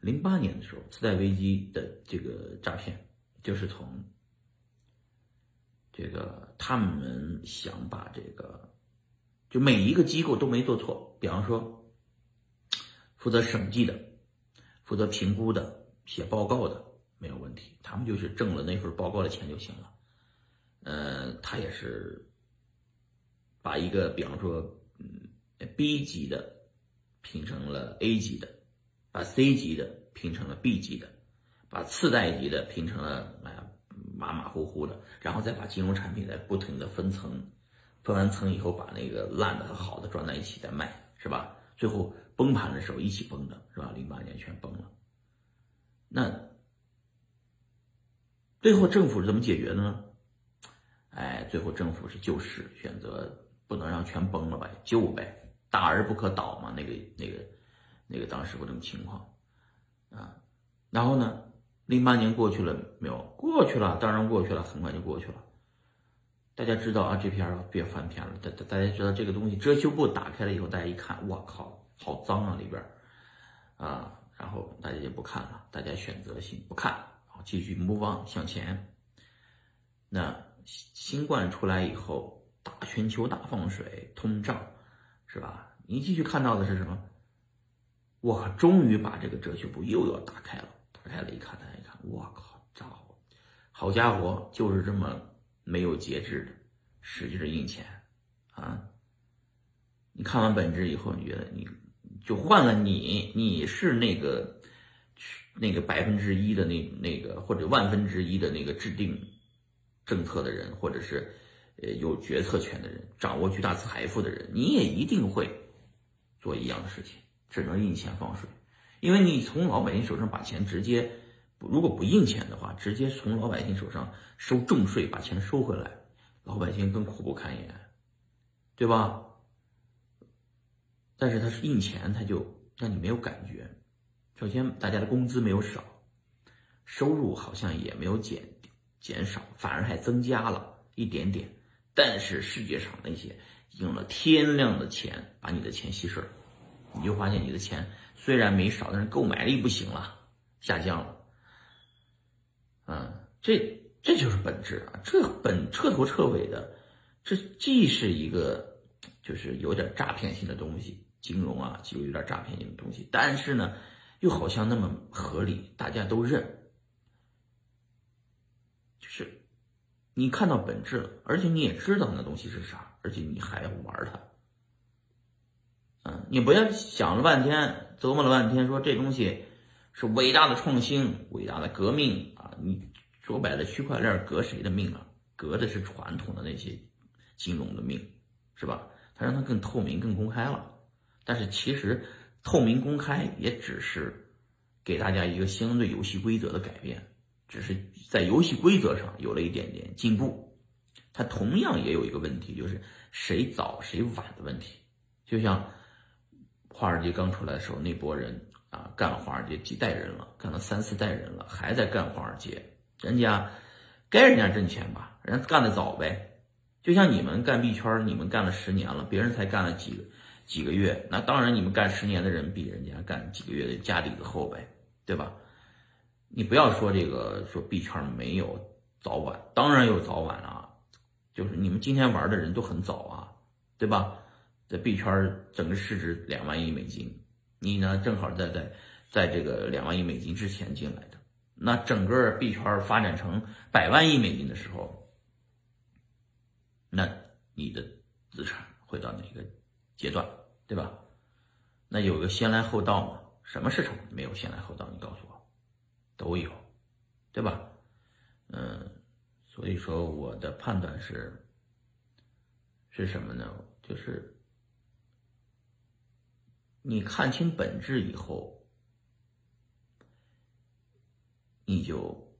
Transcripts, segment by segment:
零八年的时候，次贷危机的这个诈骗，就是从这个他们想把这个，就每一个机构都没做错，比方说负责审计的、负责评估的、写报告的没有问题，他们就是挣了那份报告的钱就行了。呃，他也是把一个，比方说，嗯，B 级的评成了 A 级的。把 C 级的拼成了 B 级的，把次贷级的拼成了哎马马虎虎的，然后再把金融产品再不停的分层，分完层以后把那个烂的和好的装在一起再卖，是吧？最后崩盘的时候一起崩的，是吧？零八年全崩了。那最后政府是怎么解决的呢？哎，最后政府是救市，选择不能让全崩了吧，救呗，大而不可倒嘛，那个那个。那个当时不这么情况，啊，然后呢，零八年过去了没有？过去了，当然过去了，很快就过去了。大家知道啊，这片别翻篇了。大大大家知道这个东西，遮羞布打开了以后，大家一看，我靠，好脏啊里边，啊，然后大家就不看了，大家选择性不看，好继续 move on 向前。那新冠出来以后，大全球大放水，通胀，是吧？你继续看到的是什么？我终于把这个哲学部又要打开了，打开了一看，大家一看，我靠，家伙，好家伙，就是这么没有节制的使劲的印钱啊！你看完本质以后，你觉得你就换了你，你是那个那个百分之一的那那个或者万分之一的那个制定政策的人，或者是呃有决策权的人，掌握巨大财富的人，你也一定会做一样的事情。只能印钱放水，因为你从老百姓手上把钱直接，如果不印钱的话，直接从老百姓手上收重税，把钱收回来，老百姓更苦不堪言，对吧？但是他是印钱，他就让你没有感觉。首先，大家的工资没有少，收入好像也没有减减少，反而还增加了一点点。但是世界上那些用了天量的钱把你的钱稀释了。你就发现你的钱虽然没少，但是购买力不行了，下降了。嗯，这这就是本质啊，这本彻头彻尾的，这既是一个就是有点诈骗性的东西，金融啊就有点诈骗性的东西，但是呢，又好像那么合理，大家都认。就是你看到本质了，而且你也知道那东西是啥，而且你还要玩它。你不要想了半天，琢磨了半天，说这东西是伟大的创新、伟大的革命啊！你说白了，区块链革谁的命啊？革的是传统的那些金融的命，是吧？它让它更透明、更公开了。但是其实透明公开也只是给大家一个相对游戏规则的改变，只是在游戏规则上有了一点点进步。它同样也有一个问题，就是谁早谁晚的问题，就像。华尔街刚出来的时候，那波人啊，干华尔街几代人了，干了三四代人了，还在干华尔街。人家该人家挣钱吧，人家干的早呗。就像你们干币圈，你们干了十年了，别人才干了几个几个月，那当然你们干十年的人比人家干几个月的家底子厚呗，对吧？你不要说这个说币圈没有早晚，当然有早晚啊，就是你们今天玩的人都很早啊，对吧？在币圈整个市值两万亿美金，你呢正好在在在这个两万亿美金之前进来的，那整个币圈发展成百万亿美金的时候，那你的资产会到哪个阶段，对吧？那有个先来后到嘛？什么市场没有先来后到？你告诉我，都有，对吧？嗯，所以说我的判断是是什么呢？就是。你看清本质以后，你就，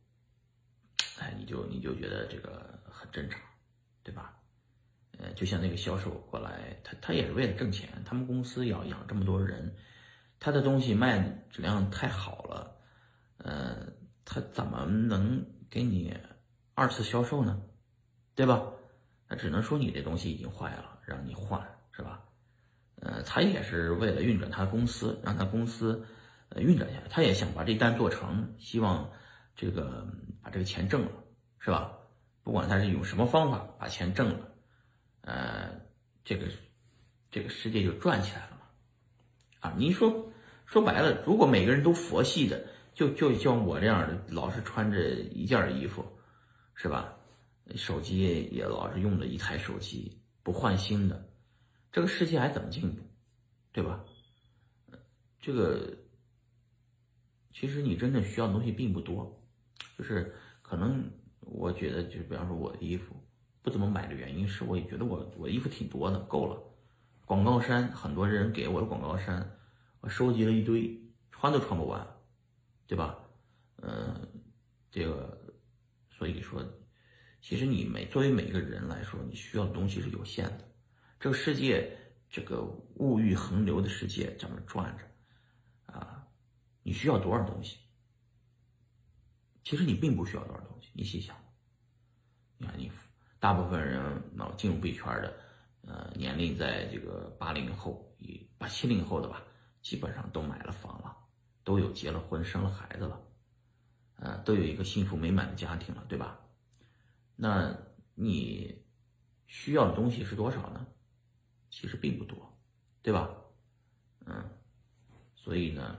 哎，你就你就觉得这个很正常，对吧？呃，就像那个销售过来，他他也是为了挣钱，他们公司要养这么多人，他的东西卖质量太好了，呃，他怎么能给你二次销售呢？对吧？那只能说你这东西已经坏了，让你换，是吧？呃，他也是为了运转他的公司，让他公司，呃运转下来，他也想把这单做成，希望这个把这个钱挣了，是吧？不管他是用什么方法把钱挣了，呃，这个这个世界就转起来了嘛。啊，你说说白了，如果每个人都佛系的，就就像我这样的，老是穿着一件衣服，是吧？手机也老是用的一台手机，不换新的，这个世界还怎么进步？对吧？这个其实你真正需要的东西并不多，就是可能我觉得，就比方说我的衣服不怎么买的原因是，我也觉得我我衣服挺多的，够了。广告衫，很多人给我的广告衫，我收集了一堆，穿都穿不完，对吧？嗯，这个，所以说。其实你每作为每一个人来说，你需要的东西是有限的。这个世界，这个物欲横流的世界这么转着，啊，你需要多少东西？其实你并不需要多少东西。你细想，你看你大部分人脑进入币圈的，呃，年龄在这个八零后、八七零后的吧，基本上都买了房了，都有结了婚、生了孩子了，呃，都有一个幸福美满的家庭了，对吧？那你需要的东西是多少呢？其实并不多，对吧？嗯，所以呢，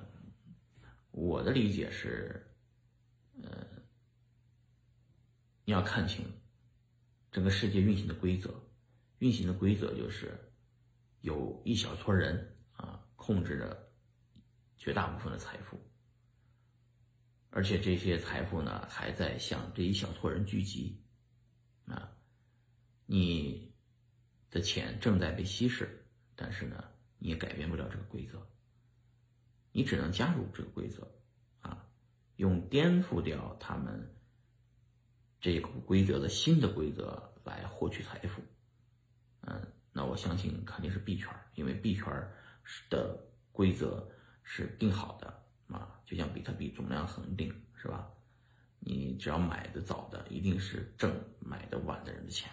我的理解是，嗯，你要看清整个世界运行的规则，运行的规则就是有一小撮人啊控制着绝大部分的财富，而且这些财富呢还在向这一小撮人聚集。啊，你的钱正在被稀释，但是呢，你也改变不了这个规则，你只能加入这个规则，啊，用颠覆掉他们这个规则的新的规则来获取财富。嗯，那我相信肯定是币圈，因为币圈的规则是定好的啊，就像比特币总量恒定，是吧？你只要买的早的，一定是挣买的晚的人的钱，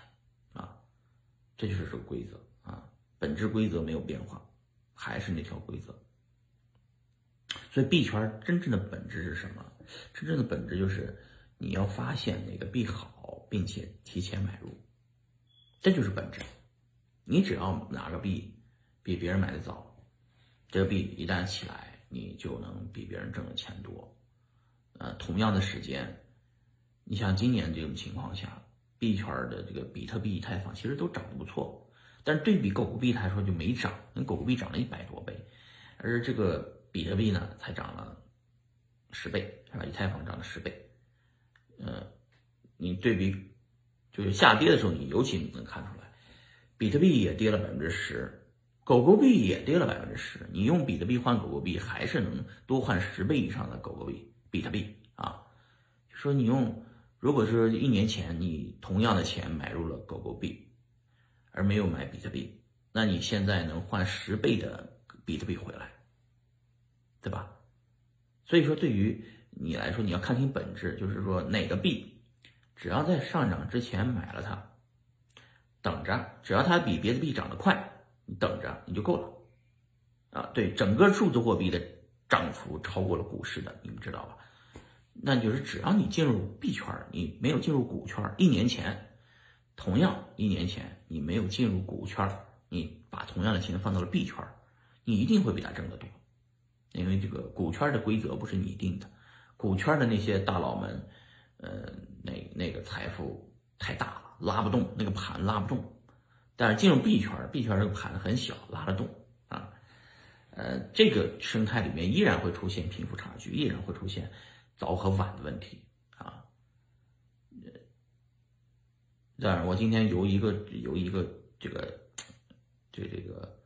这就是这个规则啊，本质规则没有变化，还是那条规则。所以币圈真正的本质是什么？真正的本质就是你要发现哪个币好，并且提前买入，这就是本质。你只要哪个币比别人买的早，这个币一旦起来，你就能比别人挣的钱多。呃，同样的时间，你像今年这种情况下，币圈的这个比特币、以太坊其实都涨得不错，但是对比狗狗币来说就没涨，那狗狗币涨了一百多倍，而这个比特币呢才涨了十倍，是吧？以太坊涨了十倍，呃，你对比就是下跌的时候，你尤其能看出来，比特币也跌了百分之十，狗狗币也跌了百分之十，你用比特币换狗狗币，还是能多换十倍以上的狗狗币。比特币啊，说你用，如果说一年前你同样的钱买入了狗狗币，而没有买比特币，那你现在能换十倍的比特币回来，对吧？所以说对于你来说，你要看清本质，就是说哪个币，只要在上涨之前买了它，等着，只要它比别的币涨得快，你等着你就够了，啊，对，整个数字货币的。涨幅超过了股市的，你们知道吧？那就是只要你进入币圈，你没有进入股圈。一年前，同样一年前你没有进入股圈，你把同样的钱放到了币圈，你一定会比他挣得多。因为这个股圈的规则不是你定的，股圈的那些大佬们，呃，那那个财富太大了，拉不动那个盘拉不动。但是进入币圈，币圈这个盘很小，拉得动啊。呃，这个生态里面依然会出现贫富差距，依然会出现早和晚的问题啊。当然，我今天有一个有一个这个这这个，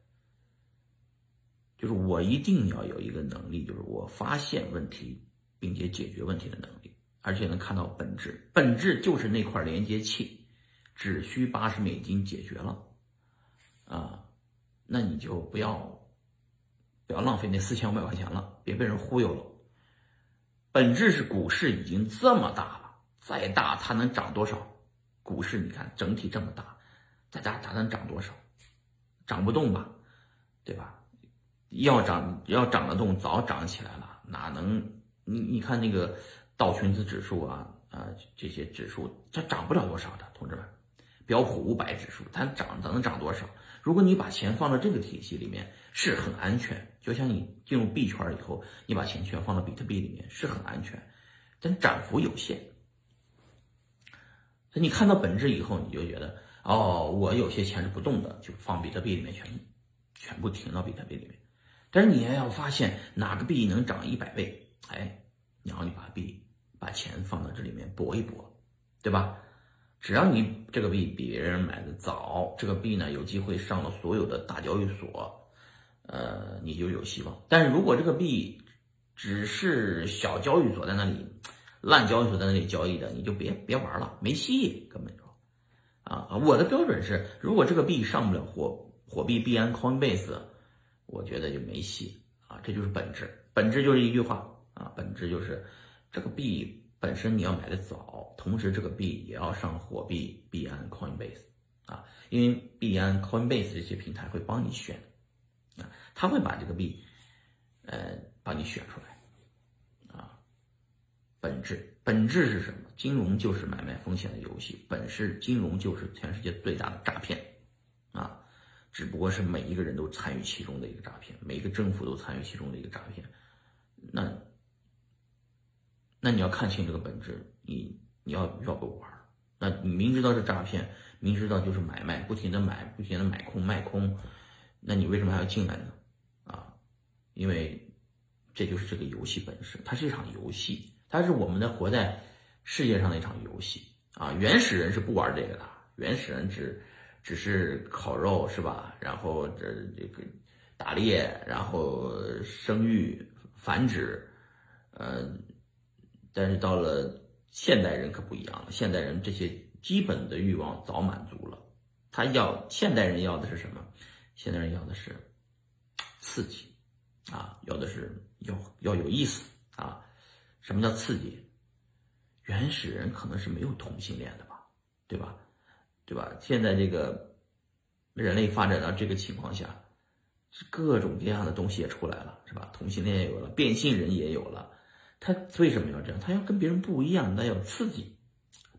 就是我一定要有一个能力，就是我发现问题并且解决问题的能力，而且能看到本质。本质就是那块连接器，只需八十美金解决了啊，那你就不要。不要浪费那四千五百块钱了，别被人忽悠了。本质是股市已经这么大了，再大它能涨多少？股市你看整体这么大，再大它能涨多少？涨不动吧，对吧？要涨要涨得动，早涨起来了。哪能？你你看那个道琼斯指数啊啊这些指数，它涨不了多少的，同志们。标普五百指数它涨它能涨多少？如果你把钱放到这个体系里面，是很安全。就像你进入币圈以后，你把钱全放到比特币里面是很安全，但涨幅有限。你看到本质以后，你就觉得哦，我有些钱是不动的，就放比特币里面全全部停到比特币里面。但是你也要发现哪个币能涨一百倍，哎，然后你把币把钱放到这里面搏一搏，对吧？只要你这个币比别人买的早，这个币呢有机会上了所有的大交易所，呃，你就有希望。但是如果这个币只是小交易所在那里。烂交易所在那里交易的，你就别别玩了，没戏，根本就啊！我的标准是，如果这个币上不了火火币币安 Coinbase，我觉得就没戏啊！这就是本质，本质就是一句话啊，本质就是这个币本身你要买的早，同时这个币也要上火币币安 Coinbase 啊，因为币安 Coinbase 这些平台会帮你选啊，他会把这个币呃帮你选出来。啊本质，本质是什么？金融就是买卖风险的游戏，本是金融就是全世界最大的诈骗，啊，只不过是每一个人都参与其中的一个诈骗，每一个政府都参与其中的一个诈骗。那，你要看清这个本质，你你要要不玩？那你明知道是诈骗，明知道就是买卖，不停的买，不停的买空卖空，那你为什么还要进来呢？啊，因为这就是这个游戏本身，它是一场游戏。它是我们的活在世界上的一场游戏啊！原始人是不玩这个的，原始人只只是烤肉是吧？然后这这个打猎，然后生育繁殖，呃，但是到了现代人可不一样了，现代人这些基本的欲望早满足了。他要现代人要的是什么？现代人要的是刺激啊，要的是要要有意思啊。什么叫刺激？原始人可能是没有同性恋的吧，对吧？对吧？现在这个人类发展到这个情况下，各种各样的东西也出来了，是吧？同性恋也有了，变性人也有了。他为什么要这样？他要跟别人不一样，他要刺激，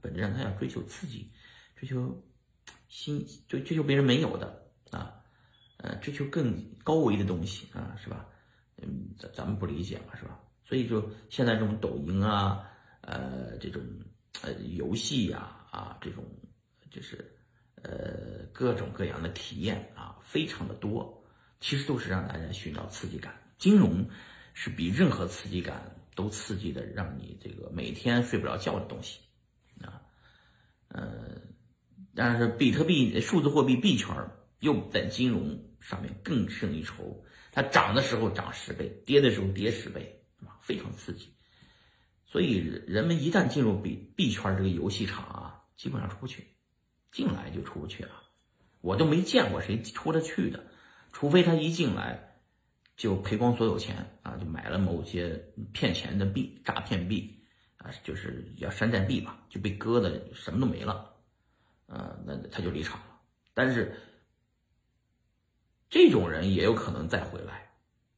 本质上他要追求刺激，追求新，追追求别人没有的啊，呃，追求更高维的东西啊，是吧？嗯，咱咱们不理解嘛，是吧？所以就现在这种抖音啊，呃，这种呃游戏呀，啊，这种就是呃各种各样的体验啊，非常的多，其实都是让大家寻找刺激感。金融是比任何刺激感都刺激的，让你这个每天睡不着觉的东西啊。呃，但是比特币数字货币币圈又在金融上面更胜一筹，它涨的时候涨十倍，跌的时候跌十倍。啊非常刺激，所以人们一旦进入币币圈这个游戏场啊，基本上出不去，进来就出不去了。我都没见过谁出得去的，除非他一进来就赔光所有钱啊，就买了某些骗钱的币、诈骗币啊，就是叫山寨币吧，就被割的什么都没了，呃，那他就离场了。但是这种人也有可能再回来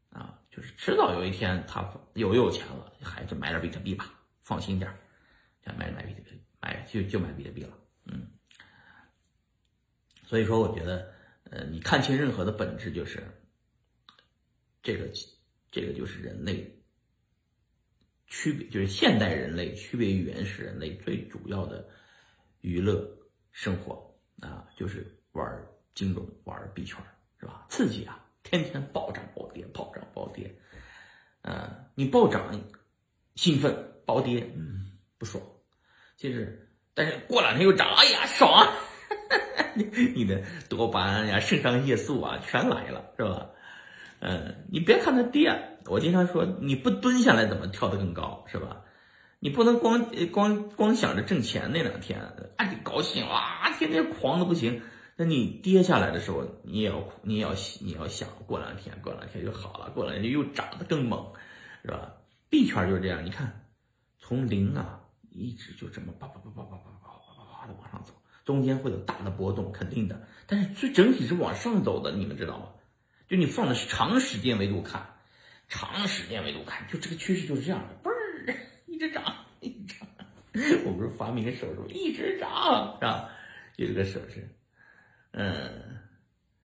啊。就是迟早有一天他有又有钱了，还是买点比特币吧，放心点儿，买买比特币，买就就买比特币了，嗯。所以说，我觉得，呃，你看清任何的本质，就是这个，这个就是人类区别，就是现代人类区别于原始人类最主要的娱乐生活啊，就是玩金融、玩币圈，是吧？刺激啊！天天暴涨暴跌，暴涨暴跌，呃，你暴涨兴奋，暴跌嗯不爽，就是，但是过两天又涨，哎呀爽，你你的多巴胺呀、肾上腺素啊全来了，是吧？嗯，你别看它跌，我经常说你不蹲下来怎么跳得更高，是吧？你不能光光光想着挣钱那两天，啊你高兴哇，天天狂的不行。那你跌下来的时候，你也要你也要你要想过两天，过两天就好了，过两天又涨得更猛，是吧？币圈就是这样，你看，从零啊，一直就这么叭叭叭叭叭叭叭叭叭叭的往上走，中间会有大的波动，肯定的，但是最整体是往上走的，你们知道吗？就你放的是长时间维度看，长时间维度看，就这个趋势就是这样的，嘣儿一直涨，一直涨。我不是发明个手术，一直涨，是吧？就这个手势，嗯。